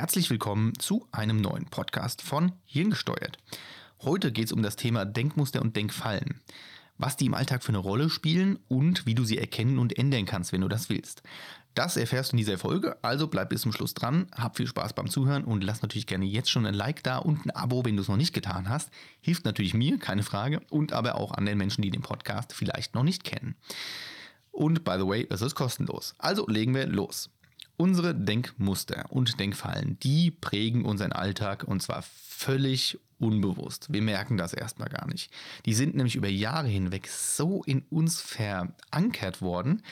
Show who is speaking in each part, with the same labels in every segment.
Speaker 1: Herzlich willkommen zu einem neuen Podcast von Hirngesteuert. Heute geht es um das Thema Denkmuster und Denkfallen. Was die im Alltag für eine Rolle spielen und wie du sie erkennen und ändern kannst, wenn du das willst. Das erfährst du in dieser Folge, also bleib bis zum Schluss dran, hab viel Spaß beim Zuhören und lass natürlich gerne jetzt schon ein Like da und ein Abo, wenn du es noch nicht getan hast. Hilft natürlich mir, keine Frage, und aber auch an den Menschen, die den Podcast vielleicht noch nicht kennen. Und by the way, es ist kostenlos. Also legen wir los. Unsere Denkmuster und Denkfallen, die prägen unseren Alltag und zwar völlig unbewusst. Wir merken das erstmal gar nicht. Die sind nämlich über Jahre hinweg so in uns verankert worden,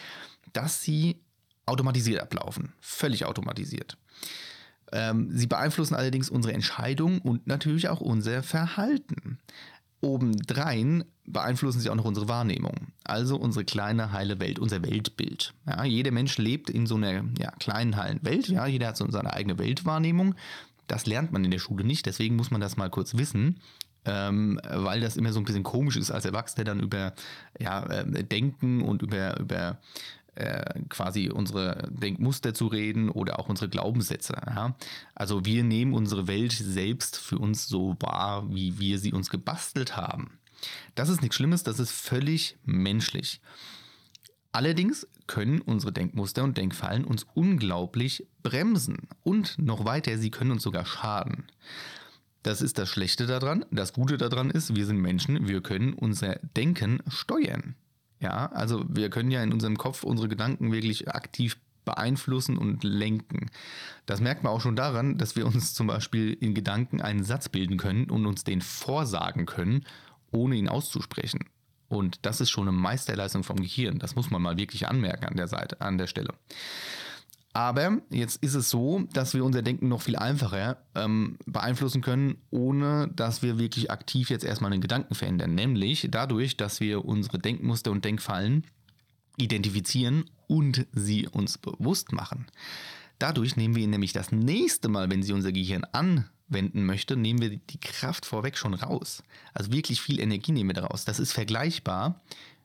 Speaker 1: dass sie automatisiert ablaufen. Völlig automatisiert. Ähm, sie beeinflussen allerdings unsere Entscheidungen und natürlich auch unser Verhalten. Obendrein beeinflussen sie auch noch unsere Wahrnehmung, also unsere kleine heile Welt, unser Weltbild. Ja, jeder Mensch lebt in so einer ja, kleinen heilen Welt, ja, jeder hat so seine eigene Weltwahrnehmung. Das lernt man in der Schule nicht, deswegen muss man das mal kurz wissen, ähm, weil das immer so ein bisschen komisch ist als Erwachsener dann über ja, äh, Denken und über, über äh, quasi unsere Denkmuster zu reden oder auch unsere Glaubenssätze. Ja? Also wir nehmen unsere Welt selbst für uns so wahr, wie wir sie uns gebastelt haben. Das ist nichts Schlimmes, das ist völlig menschlich. Allerdings können unsere Denkmuster und Denkfallen uns unglaublich bremsen und noch weiter, sie können uns sogar schaden. Das ist das Schlechte daran. Das Gute daran ist, wir sind Menschen, wir können unser Denken steuern. Ja, also wir können ja in unserem Kopf unsere Gedanken wirklich aktiv beeinflussen und lenken. Das merkt man auch schon daran, dass wir uns zum Beispiel in Gedanken einen Satz bilden können und uns den vorsagen können, ohne ihn auszusprechen. Und das ist schon eine Meisterleistung vom Gehirn. Das muss man mal wirklich anmerken an der Seite, an der Stelle. Aber jetzt ist es so, dass wir unser Denken noch viel einfacher ähm, beeinflussen können, ohne dass wir wirklich aktiv jetzt erstmal einen Gedanken verändern. Nämlich dadurch, dass wir unsere Denkmuster und Denkfallen identifizieren und sie uns bewusst machen. Dadurch nehmen wir nämlich das nächste Mal, wenn sie unser Gehirn anwenden möchte, nehmen wir die Kraft vorweg schon raus. Also wirklich viel Energie nehmen wir daraus. Das ist vergleichbar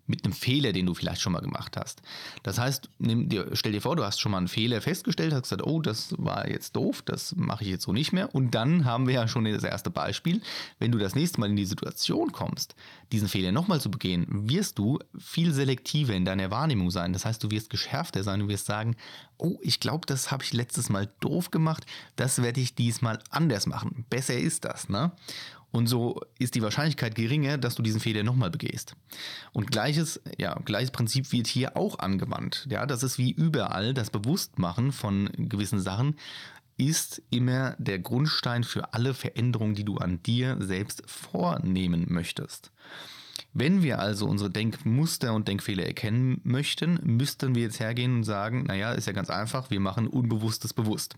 Speaker 1: mit einem Fehler, den du vielleicht schon mal gemacht hast. Das heißt, dir, stell dir vor, du hast schon mal einen Fehler festgestellt, hast gesagt, oh, das war jetzt doof, das mache ich jetzt so nicht mehr. Und dann haben wir ja schon das erste Beispiel. Wenn du das nächste Mal in die Situation kommst, diesen Fehler nochmal zu begehen, wirst du viel selektiver in deiner Wahrnehmung sein. Das heißt, du wirst geschärfter sein, du wirst sagen, oh, ich glaube, das habe ich letztes Mal doof gemacht, das werde ich diesmal anders machen. Besser ist das, ne? Und so ist die Wahrscheinlichkeit geringer, dass du diesen Fehler nochmal begehst. Und gleiches, ja, gleiches Prinzip wird hier auch angewandt. Ja, das ist wie überall. Das Bewusstmachen von gewissen Sachen ist immer der Grundstein für alle Veränderungen, die du an dir selbst vornehmen möchtest. Wenn wir also unsere Denkmuster und Denkfehler erkennen möchten, müssten wir jetzt hergehen und sagen, naja, ist ja ganz einfach, wir machen Unbewusstes bewusst.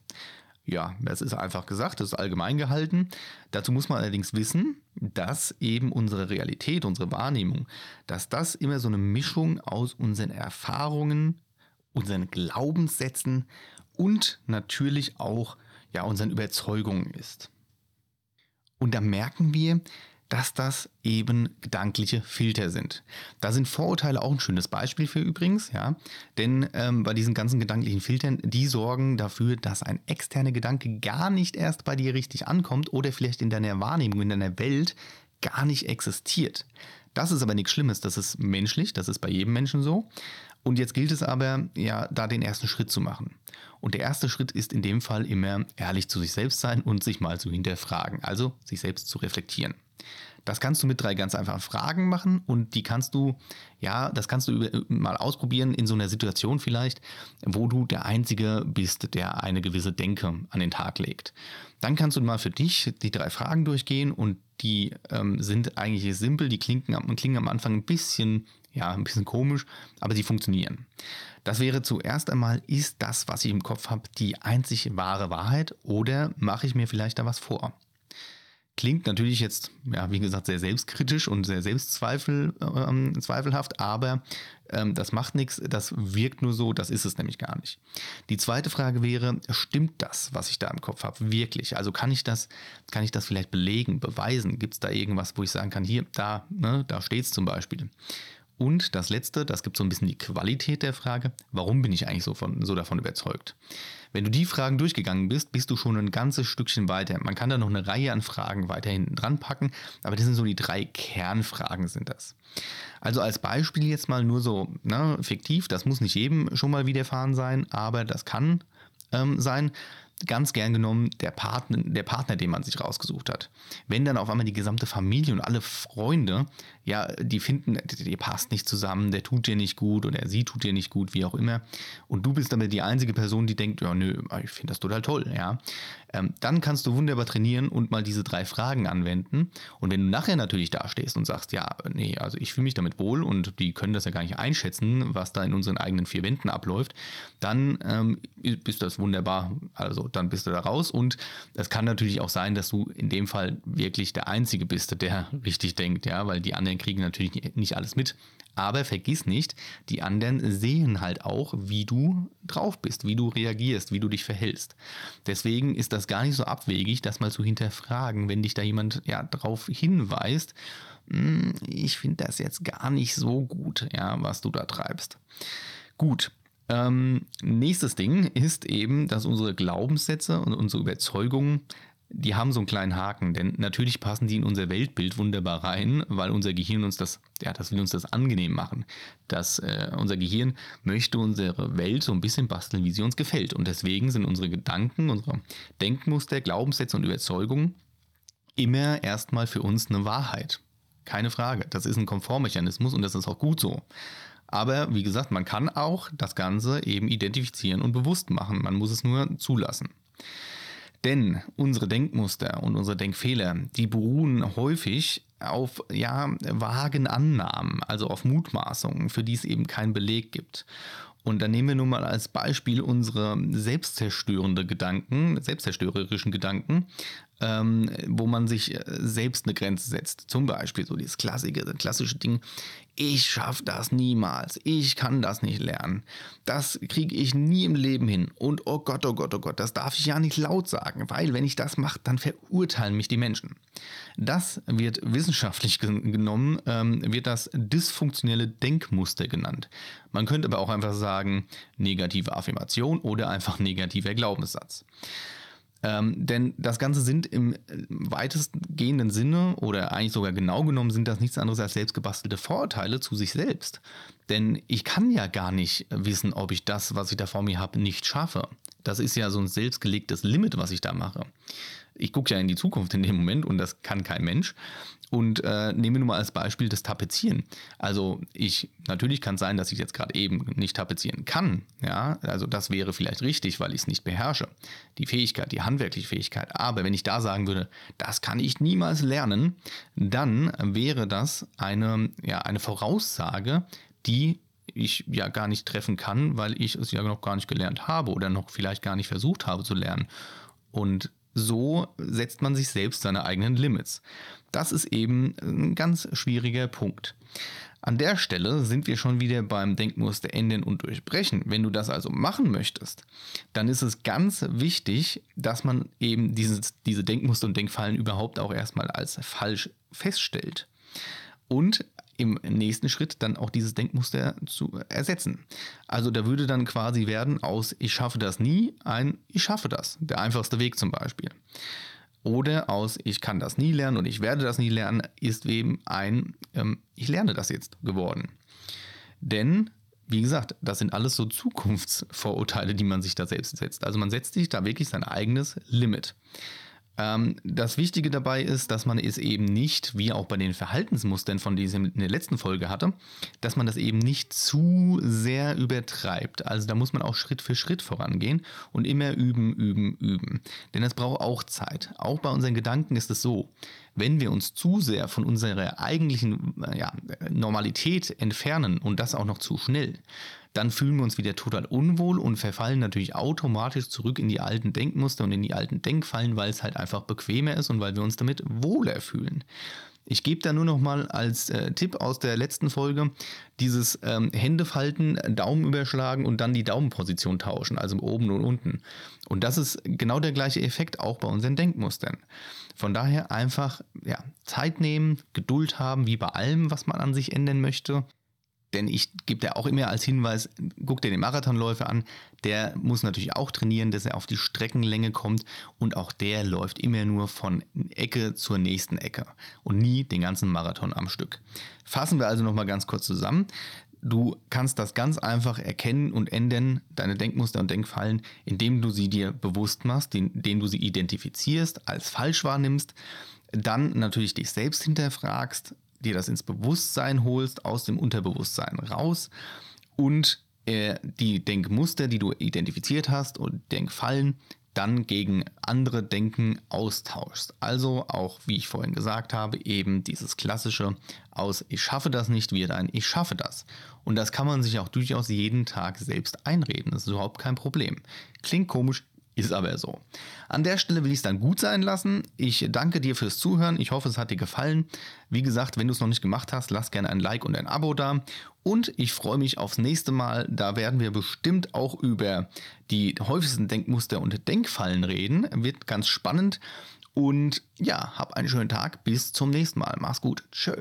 Speaker 1: Ja, das ist einfach gesagt, das ist allgemein gehalten. Dazu muss man allerdings wissen, dass eben unsere Realität, unsere Wahrnehmung, dass das immer so eine Mischung aus unseren Erfahrungen, unseren Glaubenssätzen und natürlich auch ja, unseren Überzeugungen ist. Und da merken wir, dass das eben gedankliche Filter sind. Da sind Vorurteile auch ein schönes Beispiel für übrigens, ja. Denn ähm, bei diesen ganzen gedanklichen Filtern, die sorgen dafür, dass ein externer Gedanke gar nicht erst bei dir richtig ankommt oder vielleicht in deiner Wahrnehmung, in deiner Welt gar nicht existiert. Das ist aber nichts Schlimmes, das ist menschlich, das ist bei jedem Menschen so. Und jetzt gilt es aber, ja, da den ersten Schritt zu machen. Und der erste Schritt ist in dem Fall immer ehrlich zu sich selbst sein und sich mal zu hinterfragen, also sich selbst zu reflektieren. Das kannst du mit drei ganz einfachen Fragen machen und die kannst du, ja, das kannst du mal ausprobieren in so einer Situation vielleicht, wo du der Einzige bist, der eine gewisse Denke an den Tag legt. Dann kannst du mal für dich die drei Fragen durchgehen und die ähm, sind eigentlich simpel, die klingen, klingen am Anfang ein bisschen, ja, ein bisschen komisch, aber sie funktionieren. Das wäre zuerst einmal, ist das, was ich im Kopf habe, die einzig wahre Wahrheit oder mache ich mir vielleicht da was vor? Klingt natürlich jetzt, ja, wie gesagt, sehr selbstkritisch und sehr selbstzweifelhaft, ähm, aber ähm, das macht nichts, das wirkt nur so, das ist es nämlich gar nicht. Die zweite Frage wäre, stimmt das, was ich da im Kopf habe, wirklich? Also kann ich das, kann ich das vielleicht belegen, beweisen? Gibt es da irgendwas, wo ich sagen kann, hier, da, ne, da steht es zum Beispiel? Und das Letzte, das gibt so ein bisschen die Qualität der Frage, warum bin ich eigentlich so, von, so davon überzeugt? Wenn du die Fragen durchgegangen bist, bist du schon ein ganzes Stückchen weiter. Man kann da noch eine Reihe an Fragen weiter hinten dran packen, aber das sind so die drei Kernfragen sind das. Also als Beispiel jetzt mal nur so ne, fiktiv, das muss nicht jedem schon mal widerfahren sein, aber das kann ähm, sein ganz gern genommen der Partner, der Partner, den man sich rausgesucht hat. Wenn dann auf einmal die gesamte Familie und alle Freunde, ja, die finden, ihr passt nicht zusammen, der tut dir nicht gut oder sie tut dir nicht gut, wie auch immer, und du bist damit die einzige Person, die denkt, ja, nö, ich finde das total toll, ja, ähm, dann kannst du wunderbar trainieren und mal diese drei Fragen anwenden. Und wenn du nachher natürlich dastehst und sagst, ja, nee, also ich fühle mich damit wohl und die können das ja gar nicht einschätzen, was da in unseren eigenen vier Wänden abläuft, dann ähm, ist das wunderbar. Also dann bist du da raus. Und es kann natürlich auch sein, dass du in dem Fall wirklich der Einzige bist, der richtig denkt, ja, weil die anderen kriegen natürlich nicht alles mit. Aber vergiss nicht, die anderen sehen halt auch, wie du drauf bist, wie du reagierst, wie du dich verhältst. Deswegen ist das gar nicht so abwegig, das mal zu hinterfragen, wenn dich da jemand ja drauf hinweist. Hm, ich finde das jetzt gar nicht so gut, ja, was du da treibst. Gut, ähm, nächstes Ding ist eben, dass unsere Glaubenssätze und unsere Überzeugungen die haben so einen kleinen Haken, denn natürlich passen die in unser Weltbild wunderbar rein, weil unser Gehirn uns das, ja, das will uns das angenehm machen. Das, äh, unser Gehirn möchte unsere Welt so ein bisschen basteln, wie sie uns gefällt. Und deswegen sind unsere Gedanken, unsere Denkmuster, Glaubenssätze und Überzeugungen immer erstmal für uns eine Wahrheit. Keine Frage. Das ist ein Komfortmechanismus und das ist auch gut so. Aber wie gesagt, man kann auch das Ganze eben identifizieren und bewusst machen. Man muss es nur zulassen. Denn unsere Denkmuster und unsere Denkfehler, die beruhen häufig auf ja, vagen Annahmen, also auf Mutmaßungen, für die es eben keinen Beleg gibt. Und dann nehmen wir nun mal als Beispiel unsere selbstzerstörende Gedanken, selbstzerstörerischen Gedanken, ähm, wo man sich selbst eine Grenze setzt. Zum Beispiel so dieses klassische, klassische Ding, ich schaffe das niemals, ich kann das nicht lernen, das kriege ich nie im Leben hin und oh Gott, oh Gott, oh Gott, das darf ich ja nicht laut sagen, weil wenn ich das mache, dann verurteilen mich die Menschen. Das wird wissenschaftlich genommen, ähm, wird das dysfunktionelle Denkmuster genannt. Man könnte aber auch einfach sagen, negative Affirmation oder einfach negativer Glaubenssatz. Ähm, denn das Ganze sind im äh, weitestgehenden Sinne oder eigentlich sogar genau genommen sind das nichts anderes als selbstgebastelte Vorurteile zu sich selbst. Denn ich kann ja gar nicht wissen, ob ich das, was ich da vor mir habe, nicht schaffe. Das ist ja so ein selbstgelegtes Limit, was ich da mache. Ich gucke ja in die Zukunft in dem Moment und das kann kein Mensch. Und äh, nehmen wir nur mal als Beispiel das Tapezieren. Also ich, natürlich kann es sein, dass ich jetzt gerade eben nicht tapezieren kann. Ja, also das wäre vielleicht richtig, weil ich es nicht beherrsche. Die Fähigkeit, die handwerkliche Fähigkeit. Aber wenn ich da sagen würde, das kann ich niemals lernen, dann wäre das eine, ja, eine Voraussage, die ich ja gar nicht treffen kann, weil ich es ja noch gar nicht gelernt habe oder noch vielleicht gar nicht versucht habe zu lernen. Und so setzt man sich selbst seine eigenen Limits. Das ist eben ein ganz schwieriger Punkt. An der Stelle sind wir schon wieder beim Denkmuster ändern und durchbrechen. Wenn du das also machen möchtest, dann ist es ganz wichtig, dass man eben dieses, diese Denkmuster und Denkfallen überhaupt auch erstmal als falsch feststellt. Und im nächsten Schritt dann auch dieses Denkmuster zu ersetzen. Also da würde dann quasi werden aus ich schaffe das nie ein ich schaffe das. Der einfachste Weg zum Beispiel. Oder aus ich kann das nie lernen und ich werde das nie lernen, ist eben ein ähm, ich lerne das jetzt geworden. Denn, wie gesagt, das sind alles so Zukunftsvorurteile, die man sich da selbst setzt. Also man setzt sich da wirklich sein eigenes Limit. Ähm, das Wichtige dabei ist, dass man es eben nicht, wie auch bei den Verhaltensmustern, von denen ich in der letzten Folge hatte, dass man das eben nicht zu sehr übertreibt. Also da muss man auch Schritt für Schritt vorangehen und immer üben, üben, üben. Denn es braucht auch Zeit. Auch bei unseren Gedanken ist es so, wenn wir uns zu sehr von unserer eigentlichen ja, Normalität entfernen und das auch noch zu schnell, dann fühlen wir uns wieder total unwohl und verfallen natürlich automatisch zurück in die alten Denkmuster und in die alten Denkfallen, weil es halt einfach bequemer ist und weil wir uns damit wohler fühlen. Ich gebe da nur noch mal als äh, Tipp aus der letzten Folge dieses ähm, Hände Daumen überschlagen und dann die Daumenposition tauschen, also oben und unten. Und das ist genau der gleiche Effekt auch bei unseren Denkmustern. Von daher einfach ja, Zeit nehmen, Geduld haben, wie bei allem, was man an sich ändern möchte denn ich gebe dir auch immer als Hinweis, guck dir den Marathonläufer an, der muss natürlich auch trainieren, dass er auf die Streckenlänge kommt und auch der läuft immer nur von Ecke zur nächsten Ecke und nie den ganzen Marathon am Stück. Fassen wir also nochmal ganz kurz zusammen. Du kannst das ganz einfach erkennen und ändern, deine Denkmuster und Denkfallen, indem du sie dir bewusst machst, indem du sie identifizierst, als falsch wahrnimmst, dann natürlich dich selbst hinterfragst, dir das ins Bewusstsein holst, aus dem Unterbewusstsein raus und äh, die Denkmuster, die du identifiziert hast und Denkfallen dann gegen andere Denken austauschst. Also auch, wie ich vorhin gesagt habe, eben dieses klassische aus ich schaffe das nicht wird ein ich schaffe das. Und das kann man sich auch durchaus jeden Tag selbst einreden. Das ist überhaupt kein Problem. Klingt komisch, ist aber so. An der Stelle will ich es dann gut sein lassen. Ich danke dir fürs Zuhören. Ich hoffe, es hat dir gefallen. Wie gesagt, wenn du es noch nicht gemacht hast, lass gerne ein Like und ein Abo da. Und ich freue mich aufs nächste Mal. Da werden wir bestimmt auch über die häufigsten Denkmuster und Denkfallen reden. Wird ganz spannend. Und ja, hab einen schönen Tag. Bis zum nächsten Mal. Mach's gut. Tschö.